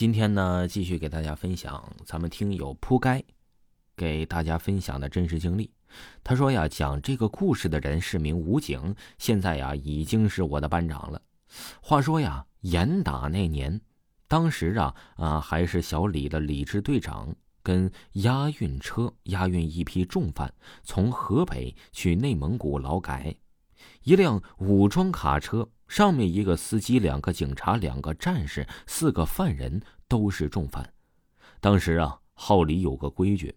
今天呢，继续给大家分享咱们听友铺盖给大家分享的真实经历。他说呀，讲这个故事的人是名武警，现在呀已经是我的班长了。话说呀，严打那年，当时啊啊还是小李的李支队长，跟押运车押运一批重犯，从河北去内蒙古劳改，一辆武装卡车上面一个司机，两个警察，两个战士，四个犯人都是重犯。当时啊，号里有个规矩，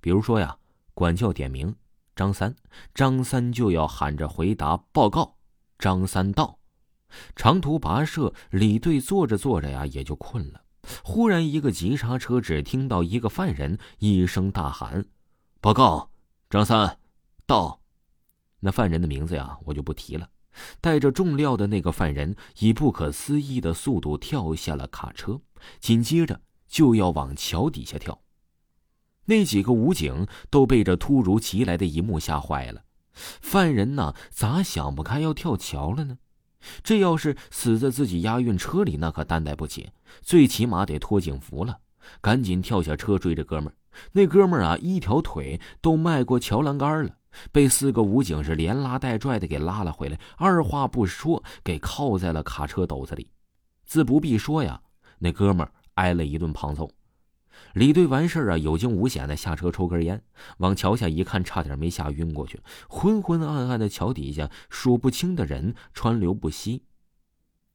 比如说呀。管教点名，张三，张三就要喊着回答报告。张三到，长途跋涉，李队坐着坐着呀，也就困了。忽然一个急刹车，只听到一个犯人一声大喊：“报告，张三到。”那犯人的名字呀，我就不提了。带着重料的那个犯人以不可思议的速度跳下了卡车，紧接着就要往桥底下跳。那几个武警都被这突如其来的一幕吓坏了，犯人呢咋想不开要跳桥了呢？这要是死在自己押运车里，那可担待不起，最起码得脱警服了。赶紧跳下车追着哥们儿，那哥们儿啊一条腿都迈过桥栏杆了，被四个武警是连拉带拽的给拉了回来，二话不说给铐在了卡车斗子里。自不必说呀，那哥们挨了一顿胖揍。李队完事儿啊，有惊无险的下车抽根烟，往桥下一看，差点没吓晕过去。昏昏暗暗的桥底下，数不清的人川流不息。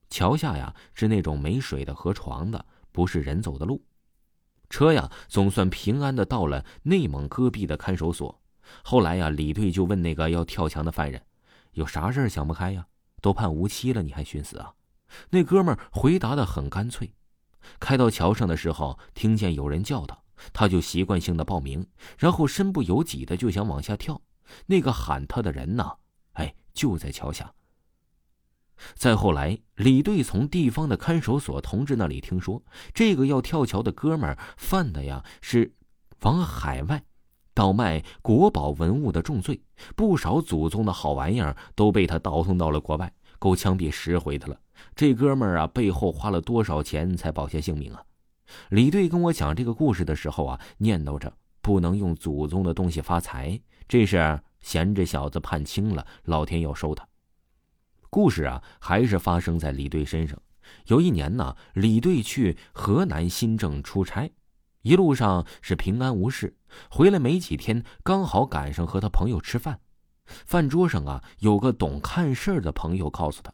桥下呀是那种没水的河床的，不是人走的路。车呀总算平安的到了内蒙戈壁的看守所。后来呀，李队就问那个要跳墙的犯人：“有啥事儿想不开呀？都判无期了，你还寻死啊？”那哥们儿回答的很干脆。开到桥上的时候，听见有人叫他，他就习惯性的报名，然后身不由己的就想往下跳。那个喊他的人呢？哎，就在桥下。再后来，李队从地方的看守所同志那里听说，这个要跳桥的哥们儿犯的呀是往海外倒卖国宝文物的重罪，不少祖宗的好玩意儿都被他倒腾到了国外，够枪毙十回的了。这哥们儿啊，背后花了多少钱才保下性命啊？李队跟我讲这个故事的时候啊，念叨着不能用祖宗的东西发财，这是嫌这小子判轻了，老天要收他。故事啊，还是发生在李队身上。有一年呢，李队去河南新郑出差，一路上是平安无事，回来没几天，刚好赶上和他朋友吃饭，饭桌上啊，有个懂看事儿的朋友告诉他。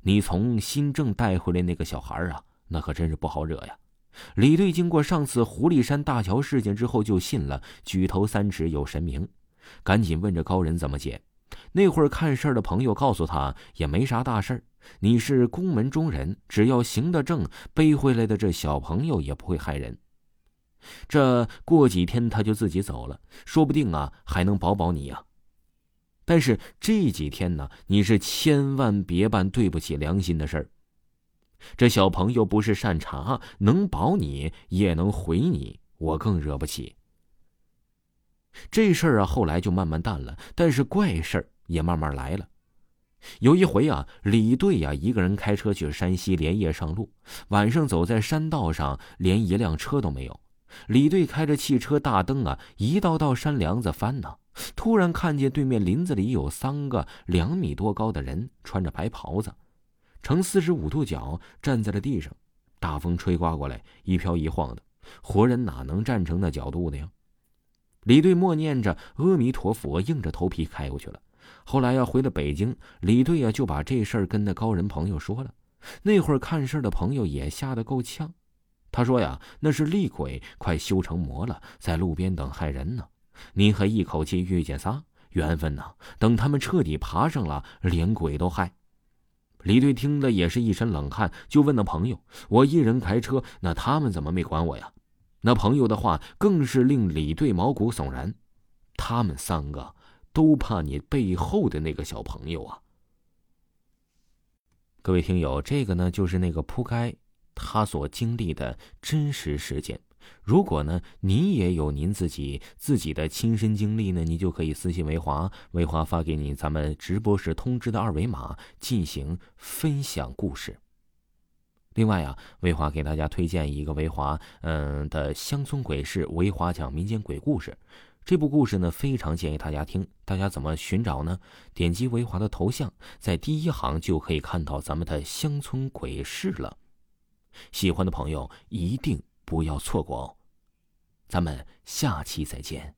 你从新郑带回来那个小孩啊，那可真是不好惹呀！李队经过上次狐狸山大桥事件之后，就信了举头三尺有神明，赶紧问着高人怎么解。那会儿看事儿的朋友告诉他，也没啥大事儿，你是宫门中人，只要行得正，背回来的这小朋友也不会害人。这过几天他就自己走了，说不定啊，还能保保你呀。但是这几天呢，你是千万别办对不起良心的事儿。这小朋友不是善茬，能保你也能毁你，我更惹不起。这事儿啊，后来就慢慢淡了，但是怪事儿也慢慢来了。有一回啊，李队呀一个人开车去山西，连夜上路，晚上走在山道上，连一辆车都没有。李队开着汽车大灯啊，一道道山梁子翻呢。突然看见对面林子里有三个两米多高的人，穿着白袍子，呈四十五度角站在了地上。大风吹刮过来，一飘一晃的，活人哪能站成那角度的呀？李队默念着阿弥陀佛，硬着头皮开过去了。后来呀，回了北京，李队呀就把这事儿跟那高人朋友说了。那会儿看事儿的朋友也吓得够呛，他说呀，那是厉鬼，快修成魔了，在路边等害人呢。你还一口气遇见仨缘分呢？等他们彻底爬上了，连鬼都害。李队听的也是一身冷汗，就问那朋友：“我一人开车，那他们怎么没管我呀？”那朋友的话更是令李队毛骨悚然。他们三个都怕你背后的那个小朋友啊！各位听友，这个呢就是那个铺盖他所经历的真实事件。如果呢，你也有您自己自己的亲身经历呢，你就可以私信维华，维华发给你咱们直播时通知的二维码进行分享故事。另外啊，维华给大家推荐一个维华嗯的乡村鬼事，维华讲民间鬼故事。这部故事呢，非常建议大家听。大家怎么寻找呢？点击维华的头像，在第一行就可以看到咱们的乡村鬼事了。喜欢的朋友一定不要错过哦。咱们下期再见。